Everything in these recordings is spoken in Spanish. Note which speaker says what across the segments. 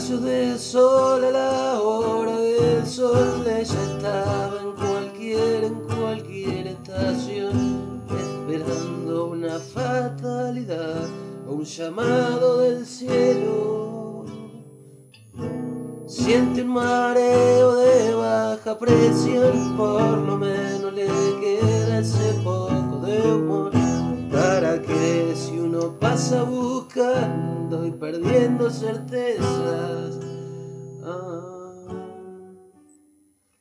Speaker 1: Rayos de sol a la hora del sol, ella estaba en cualquier, en cualquier estación, esperando una fatalidad o un llamado del cielo. Siente un mareo de baja presión, por lo menos le queda ese poco de humor si uno pasa buscando y perdiendo certezas. ah,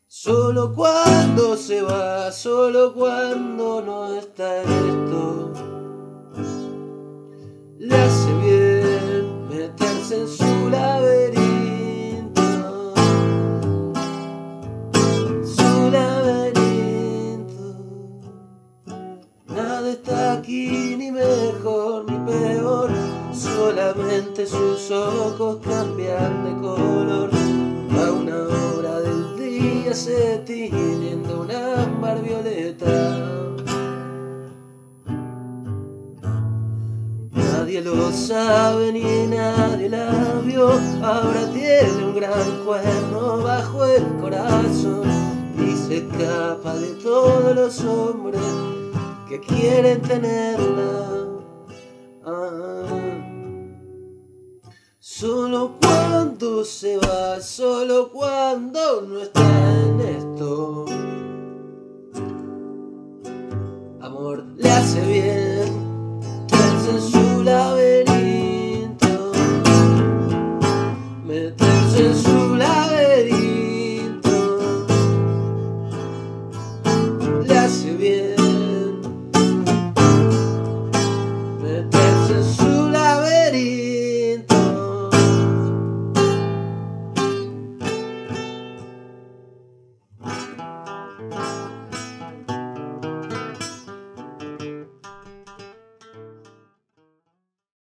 Speaker 1: Solo cuando se va, solo cuando no está esto, le hace bien meterse en su laberinto. Sus ojos cambian de color. A una hora del día se tiñen de un ámbar violeta. Nadie lo sabe ni nadie la vio. Ahora tiene un gran cuerno bajo el corazón y se escapa de todos los hombres que quieren tenerla. Solo cuando se va, solo cuando no está en esto. Amor le hace bien, meterse en su laberinto. Meterse en su laberinto. Le hace bien.